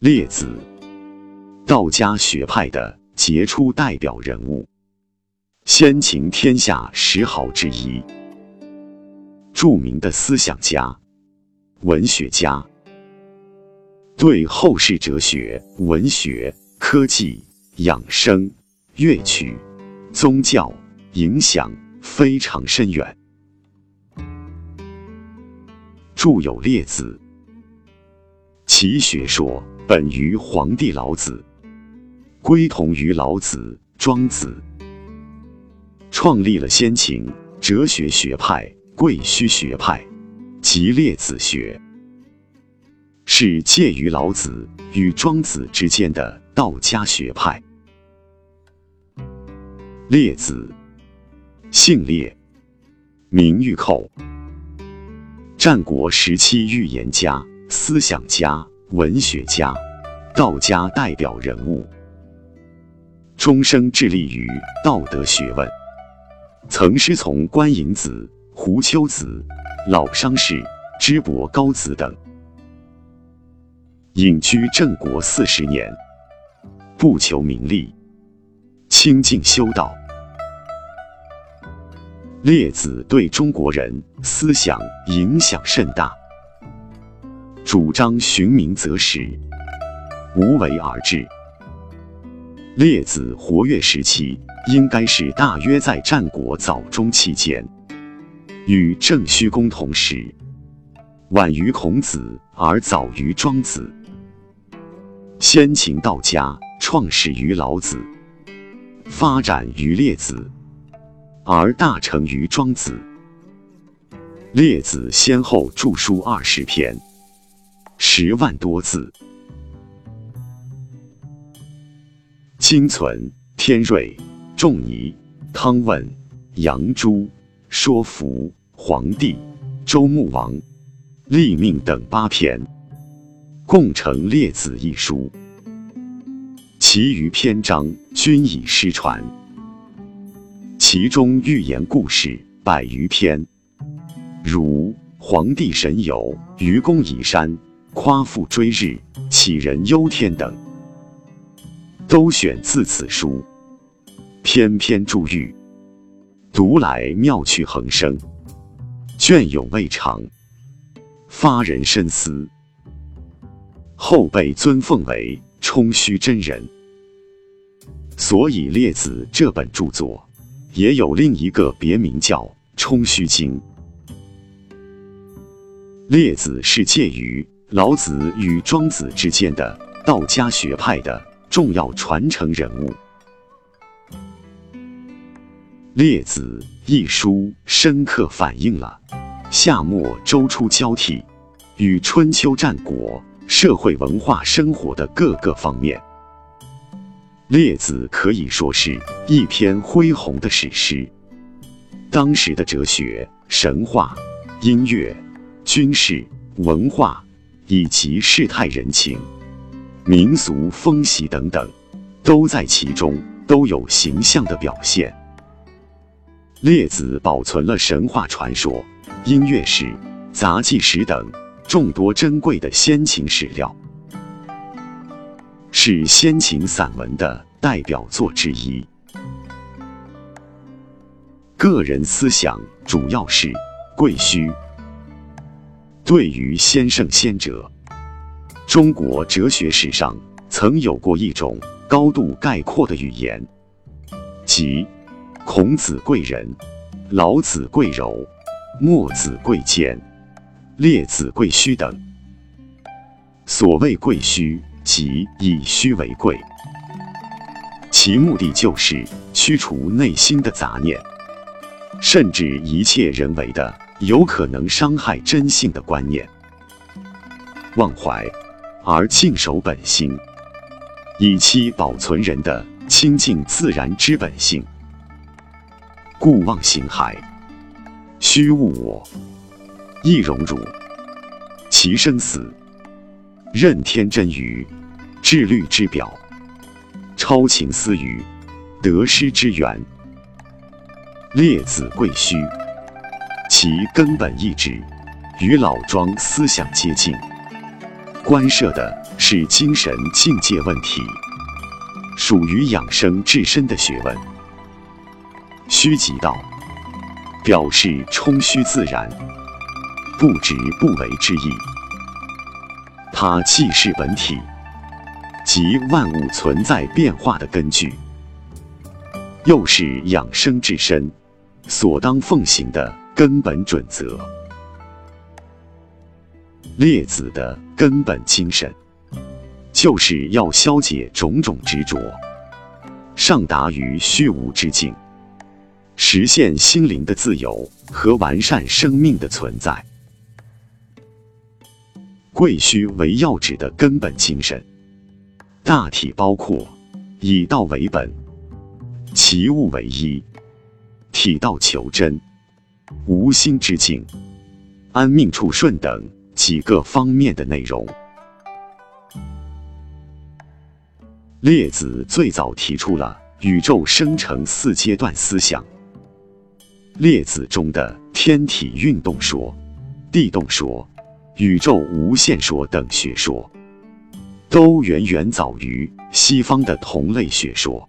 列子，道家学派的杰出代表人物，先秦天下十豪之一，著名的思想家、文学家，对后世哲学、文学、科技、养生、乐曲、宗教影响非常深远。著有《列子》，其学说本于黄帝老子，归同于老子、庄子，创立了先秦哲学学派贵虚学派及列子学，是介于老子与庄子之间的道家学派。列子，姓列，名玉寇。战国时期预言家、思想家、文学家，道家代表人物，终生致力于道德学问，曾师从关尹子、胡丘子、老商士、支伯高子等，隐居郑国四十年，不求名利，清静修道。列子对中国人思想影响甚大，主张循名择实，无为而治。列子活跃时期应该是大约在战国早中期间，与郑虚公同时，晚于孔子而早于庄子。先秦道家创始于老子，发展于列子。而大成于庄子。列子先后著书二十篇，十万多字。今存天瑞、仲尼、汤问、杨朱、说服、黄帝、周穆王、立命等八篇，共成《列子》一书。其余篇章均已失传。其中寓言故事百余篇，如黄帝神游、愚公移山、夸父追日、杞人忧天等，都选自此书，篇篇注玉，读来妙趣横生，隽永未尝，发人深思。后被尊奉为冲虚真人，所以《列子》这本著作。也有另一个别名叫《冲虚经》。列子是介于老子与庄子之间的道家学派的重要传承人物。《列子》一书深刻反映了夏末周初交替与春秋战国社会文化生活的各个方面。列子可以说是一篇恢宏的史诗。当时的哲学、神话、音乐、军事、文化以及世态人情、民俗风习等等，都在其中都有形象的表现。列子保存了神话传说、音乐史、杂技史等众多珍贵的先秦史料。是先秦散文的代表作之一。个人思想主要是贵虚。对于先圣先哲，中国哲学史上曾有过一种高度概括的语言，即孔子贵人，老子贵柔，墨子贵贱，列子贵虚等。所谓贵虚。即以虚为贵，其目的就是驱除内心的杂念，甚至一切人为的有可能伤害真性的观念，忘怀而静守本心，以期保存人的清净自然之本性。故忘形骸，虚物我，亦荣辱，其生死。任天真于志虑之表，超情思于得失之源。列子贵虚，其根本意志与老庄思想接近，关涉的是。精神境界问题，属于养生至深的学问。虚极道，表示冲虚自然、不直不为之意。它既是本体，即万物存在变化的根据，又是养生至深所当奉行的根本准则。列子的根本精神，就是要消解种种执着，上达于虚无之境。实现心灵的自由和完善生命的存在。贵虚为要旨的根本精神，大体包括以道为本、其物为一、体道求真、无心之境、安命处顺等几个方面的内容。列子最早提出了宇宙生成四阶段思想。列子中的天体运动说、地动说、宇宙无限说等学说，都远远早于西方的同类学说。